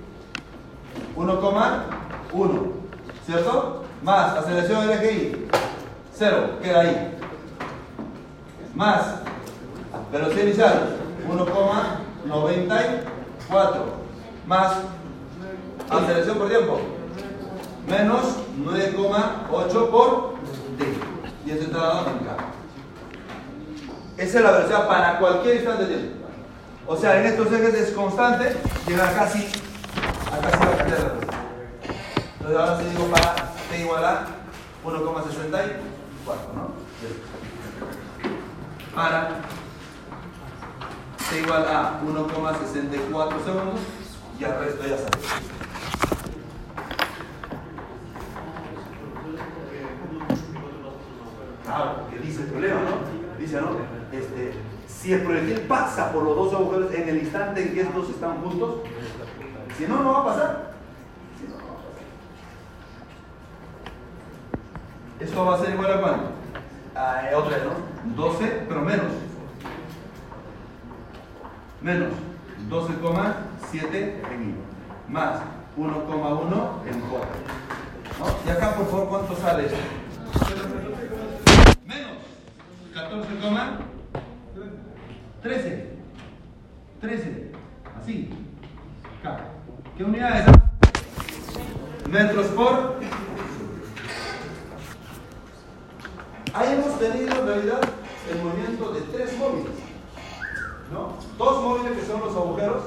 1,1 ¿cierto? más aceleración en Y 0 queda ahí. Más. Velocidad inicial 1,94 más. Aceleración por tiempo. Menos 9,8 por t. Y eso está dado en K. Esa es la velocidad para cualquier instante de tiempo. O sea, en estos ejes es constante, llega casi a casi la cantidad de la velocidad. Entonces ahora se digo para t igual a 1,64, ¿no? Para t igual a 1,64 segundos y al resto ya sabes. Claro, que dice el problema, ¿no? Dice, ¿no? Este, si el proyectil pasa por los dos agujeros en el instante en que estos están juntos, si no, no va a pasar. Si no, no va a pasar. Esto va a ser igual a cuánto? Eh, otra vez, ¿no? 12, pero menos. Menos 12,7 en I. Más 1,1 en J. ¿No? Y acá, por favor, ¿cuánto sale? Menos 14,13. 13. Así. Acá. ¿Qué unidad es? Metros por. Ahí hemos tenido en realidad el movimiento de tres móviles. ¿No? Dos móviles que son los agujeros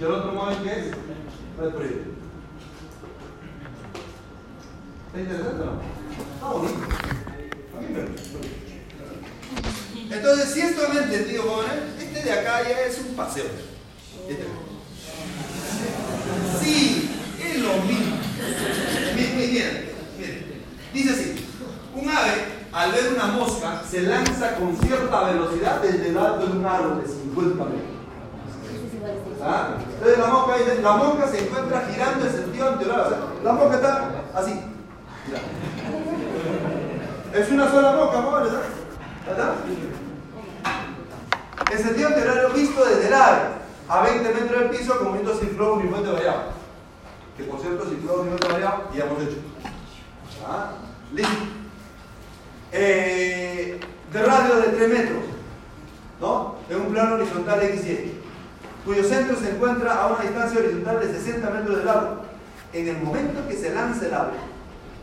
y el otro móvil que es el proyecto. ¿Está interesante o no? Está bonito. A mí me. Entonces, si esto me entendido, jóvenes, este de acá ya es un paseo. Este. Sí, es lo mismo. Miren, miren. Dice así, un ave, al ver una mosca, se lanza con cierta velocidad desde el alto de un árbol de 50 metros. ¿Ah? Entonces la mosca, la mosca se encuentra girando en sentido anterior. La mosca está así. Es una sola mosca, ¿no? ¿Verdad? En sentido anterior visto desde el ave a 20 metros del piso con movimiento ciclón uniforme variado. Que por cierto, ciclón uniforme variado ya hemos hecho. ¿Ah? Listo. Eh, de radio de 3 metros, ¿no? En un plano horizontal XY, cuyo centro se encuentra a una distancia horizontal de 60 metros del árbol. En el momento que se lanza el ave,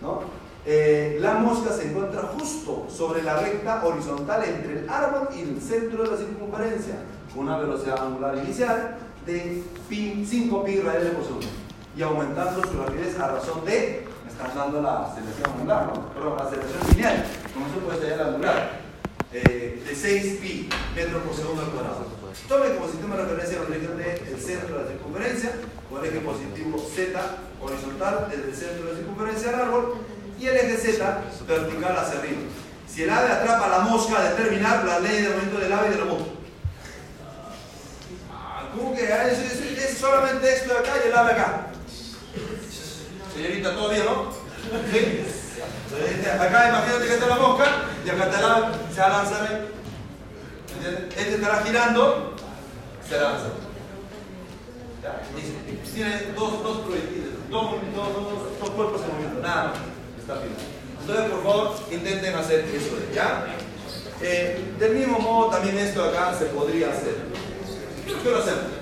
¿no? Eh, la mosca se encuentra justo sobre la recta horizontal entre el árbol y el centro de la circunferencia, con una velocidad angular inicial de pi, 5 pi radianes por segundo, y aumentando su rapidez a razón de, me están dando la aceleración angular, ¿no? Perdón, la aceleración lineal, como eso puede ser la angular, eh, de 6 pi metros por segundo al cuadrado. Tome como sistema de referencia la dirección del centro de la circunferencia, con el eje positivo Z horizontal desde el centro de la circunferencia al árbol, y el eje Z vertical hacia arriba. Si el ave atrapa la mosca, determinar la ley de movimiento del ave y de la mosca. Ah, ¿Cómo que? Ah, Es, solamente esto de acá y el ave acá. Señorita, ¿todo bien, no? ¿Sí? Acá imagínate que está la mosca y acá está el ave, se va a lanzar ahí. ¿Entiendes? Este estará girando, se lanza. Ya, listo. Tiene dos, dos proyectiles, dos, dos, dos, dos cuerpos en movimiento, nada más. Entonces, por favor, intenten hacer eso de ya. Eh, del mismo modo, también esto acá se podría hacer. ¿Qué lo hacemos?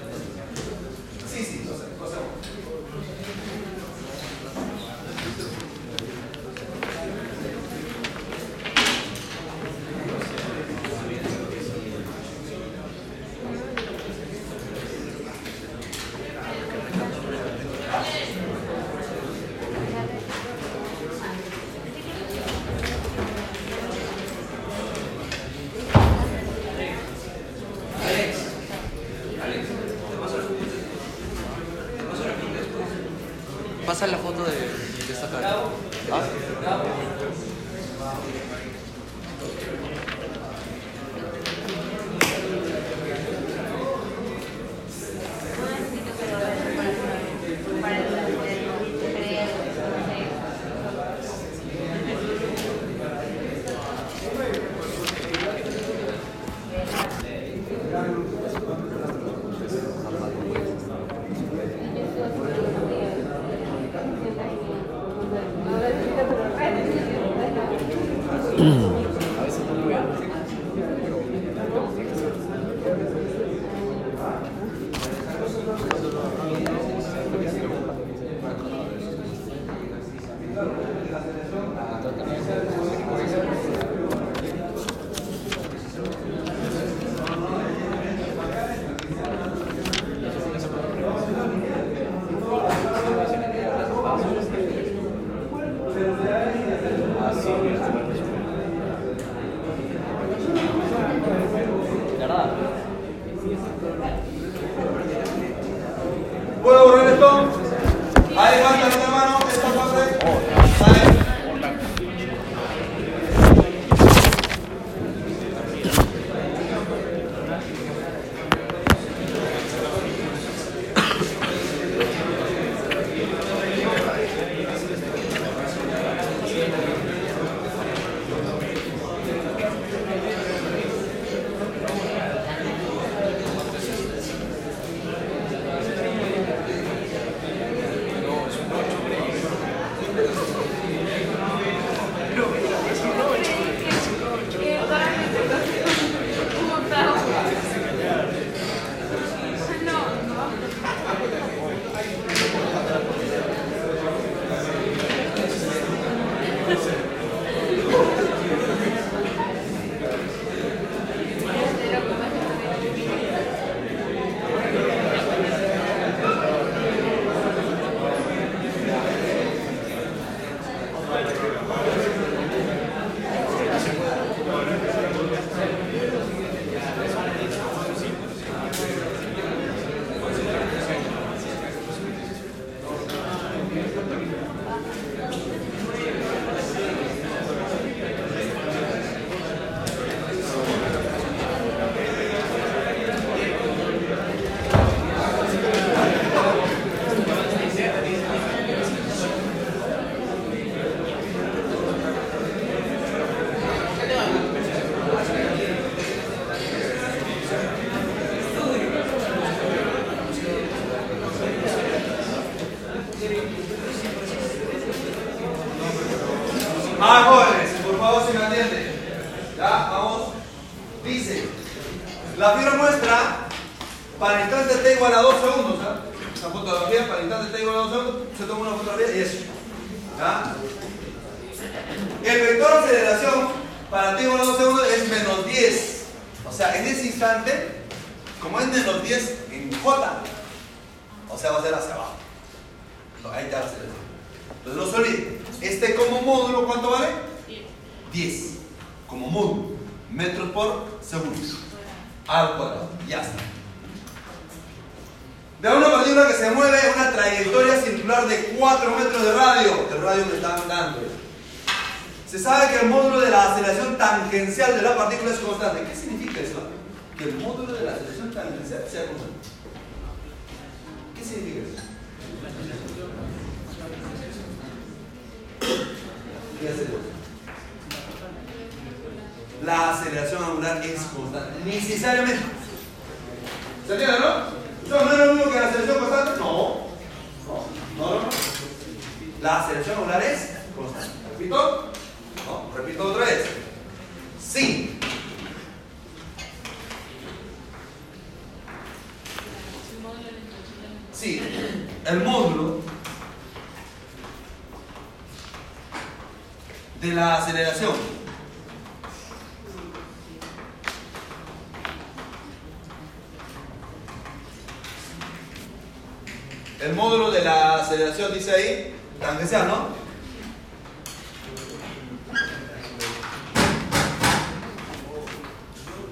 El módulo de la aceleración dice ahí tangencial, ¿no?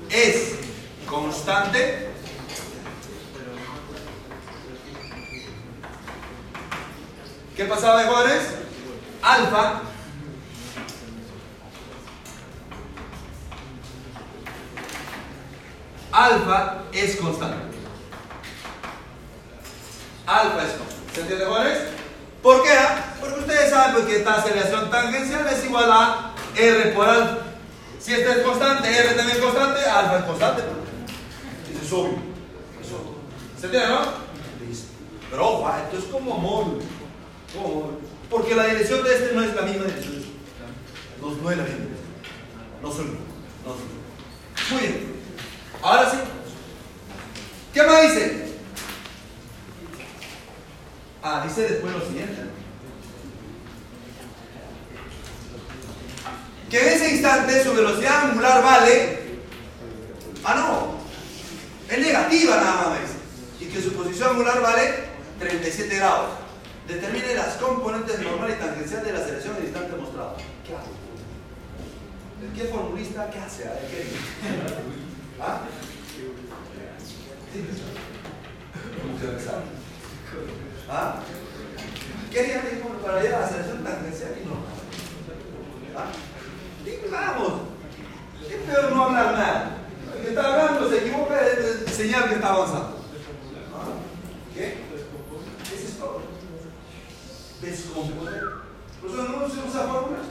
es constante ¿Qué pasaba de jóvenes? Alfa Alfa es constante. Alfa ¿Por qué? Porque ustedes saben pues, que esta aceleración tangencial es igual a R por alfa. Si esta es constante, R también es constante, alfa es constante. Eso es obvio. Es obvio. ¿Se entiende, no? Pero ojo, ah, esto es como módulo. Como. Porque la dirección de este no es la misma dirección. No, no es la misma dirección. No son. No son. Muy bien. Ahora sí. ¿Qué más dice? Ah, dice después lo siguiente. Que en ese instante su velocidad angular vale. Ah, no. Es negativa nada más. Y que su posición angular vale 37 grados. Determine las componentes normal y tangencial de la aceleración en el instante mostrado. ¿Qué hago? ¿El qué formulista qué hace? ¿qué? ¿Ah? Sí. ¿Ah? ¿Qué haría para ir a la aceleración tangencial y normal? ¿Ah? Digamos, es peor no hablar nada. El que está hablando se equivoca es señal que está avanzando. ¿Ah? ¿Qué? Eso es todo. Descomponer. Por eso no se usa fórmulas.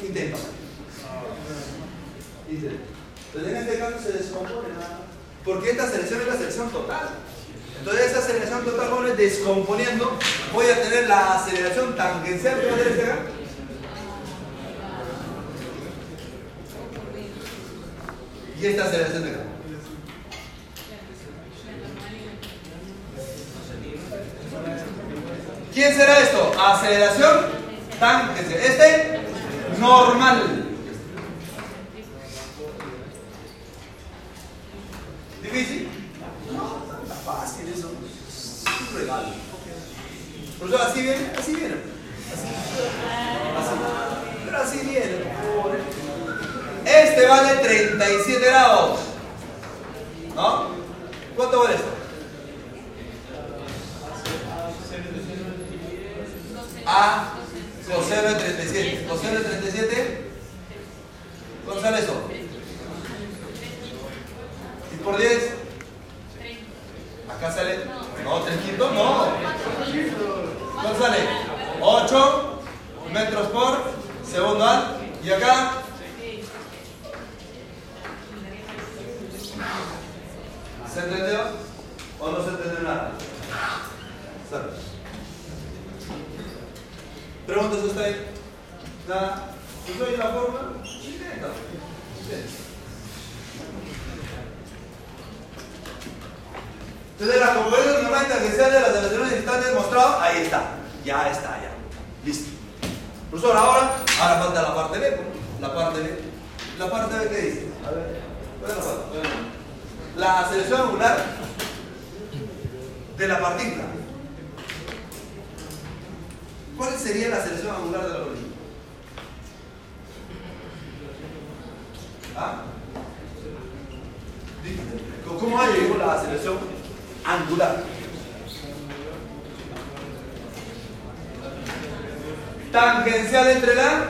Intenta. Intenta. Entonces en este caso se descompone nada. Porque esta selección es la selección total. Entonces esa aceleración total, jóvenes, descomponiendo, voy a tener la aceleración tangencial que va a tener este acá. Y esta aceleración de acá. ¿Quién será esto? Aceleración tangencial. Este, normal. ¿Difícil? No, está fácil eso. Es un regalo. Por eso así viene, así viene. Así. Así. Pero así viene, por favor. Este vale 37 grados. ¿No? ¿Cuánto vale esto? a coseno de 37. Coseno de 37, ¿cuánto sale eso? ¿Y por 10? Acá sale, no, 3 quintos, no. ¿Cuánto sale? 8 metros por segundo al. Y acá, ¿se entendió? ¿O no se entendió nada? Sale. ¿Preguntas usted? Nada. ¿Pues hoy la forma? Intenta. Entonces la componente normal tangencial de las relaciones instantes demostrado, ahí está. Ya está, ya. Listo. Profesor, ahora, ahora falta la parte B. La parte B. La parte B, ¿qué dice? A ver. ¿Cuál es la parte? La selección angular de la partícula. ¿Cuál sería la selección angular de la partícula? ¿Ah? ¿Cómo ha llegado la selección angular? Tangencial entre la.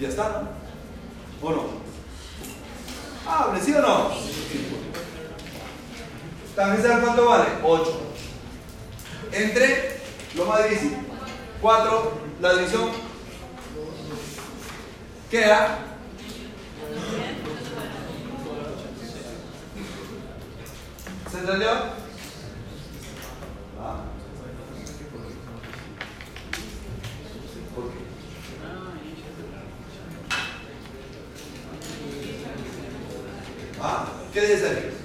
Ya está. ¿O no? Hable, ¿sí o no? Tangencial, ¿cuánto vale? 8. Entre lo más difícil. 4, la división queda. ¿Se entendió? Ah. Ah, ¿qué dice ahí?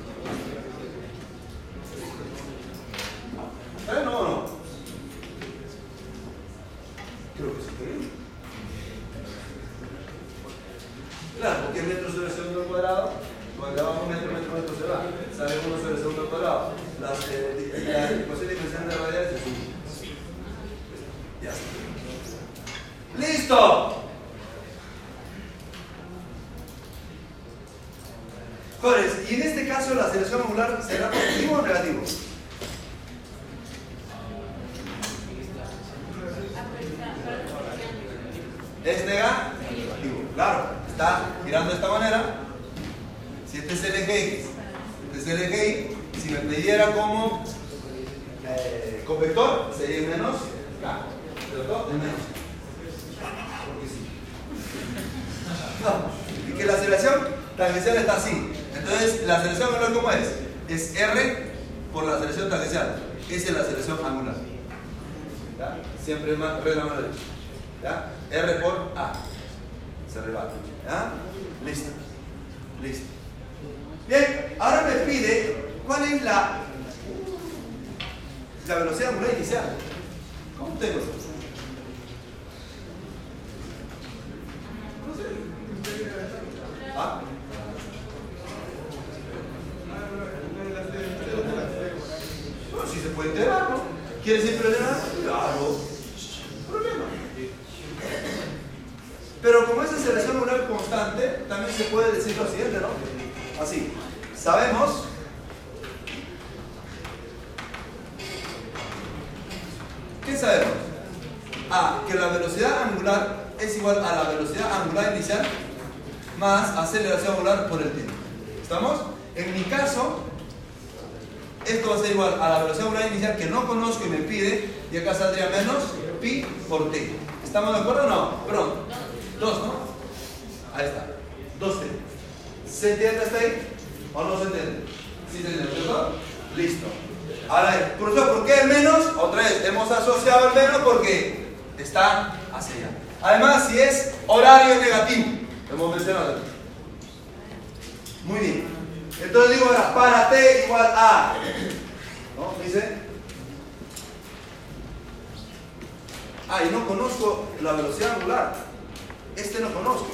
¿Qué sabemos? A, que la velocidad angular es igual a la velocidad angular inicial más aceleración angular por el tiempo. ¿Estamos? En mi caso, esto va a ser igual a la velocidad angular inicial que no conozco y me pide, y acá saldría menos pi por t. ¿Estamos de acuerdo o no? Perdón. Dos, ¿no? Ahí está. Dos t. ¿Se entiende hasta ahí? ¿O no se entiende? ¿Sí se entiende. Listo. Ahora, profesor, ¿por qué el menos? Otra vez, hemos asociado el menos porque está hacia allá. Además, si es horario negativo, hemos mencionado. Muy bien. Entonces digo ahora, para t igual a. ¿No? Dice. Ah, y no conozco la velocidad angular. Este no conozco.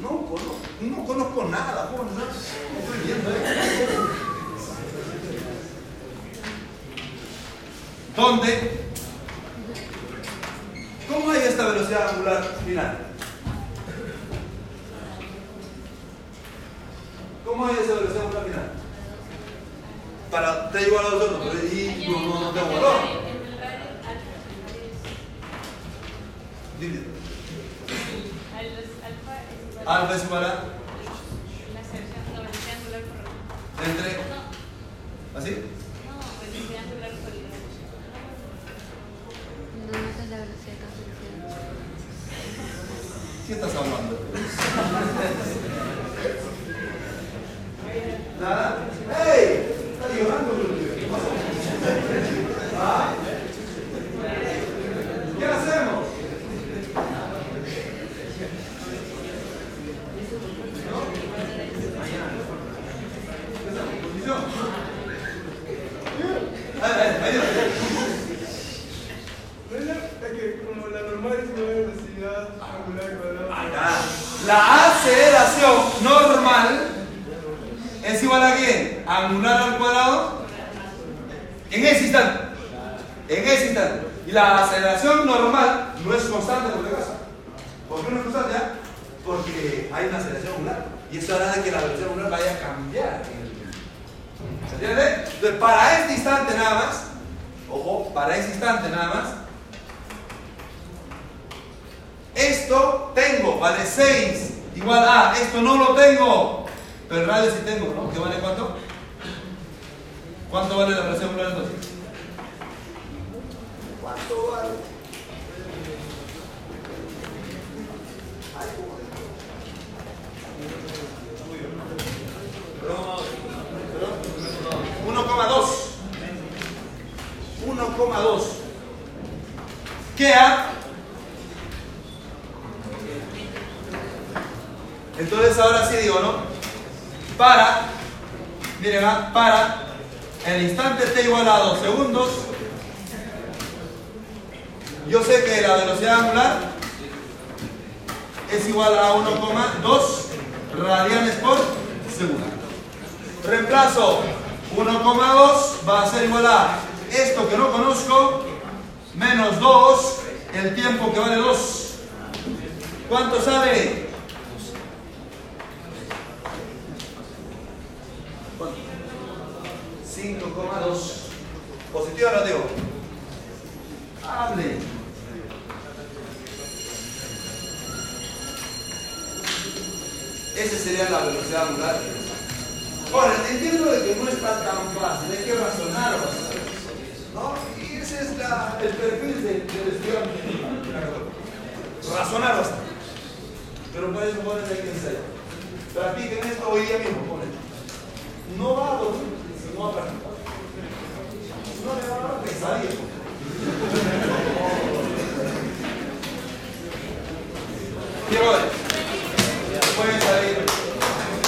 No conozco, no conozco nada, no estoy viendo esto. ¿Dónde? ¿Cómo hay esta velocidad angular final? ¿Cómo hay esa velocidad angular final? para t igual a 2 segundos. Pero y no, no, no tengo valor. Dime. Alfa es igual a entre. ¿Así? No, es la velocidad de. ¿Qué estás hablando? ¿Nada? ¡Ey! Está llorando. ¿Qué pasa? ¿Ah? ¿Qué hacemos? ¿Posición? Ahí, ahí, ahí, ahí. Es que como la normal es una velocidad angular cuadrada. Acá. La aceleración normal es igual a qué? Angular al cuadrado en ese instante. En ese instante. Y la aceleración normal no es constante por si acaso. ¿Por qué no es constante? ah? Porque hay una aceleración angular. Y eso hará que la velocidad angular vaya a cambiar. ¿Se entiende? Entonces, para este instante nada más, ojo, para este instante nada más, esto tengo, vale 6 igual a, esto no lo tengo, pero el radio sí tengo, ¿no? ¿Qué vale cuánto? ¿Cuánto vale la angular entonces? ¿Cuánto vale? Uno coma dos. 1,2. ¿Qué ha? Entonces ahora sí digo, ¿no? Para, miren, ¿ah? para el instante t igual a 2 segundos, yo sé que la velocidad angular es igual a 1,2 radianes por segundo. Reemplazo 1,2 va a ser igual a esto que no conozco menos 2, el tiempo que vale 2. ¿Cuánto sale? 5,2. ¿Positivo o? Hable. Esa sería la velocidad angular. Ahora, entiendo de que no está tan fácil, hay que razonar. ¿No? Y ese es el perfil de- estudiante. Razonar bastante. Pero para eso pones hay que ensayar. Practiquen esto hoy día mismo, ponen. No va a dormir, Pierrot, yeah.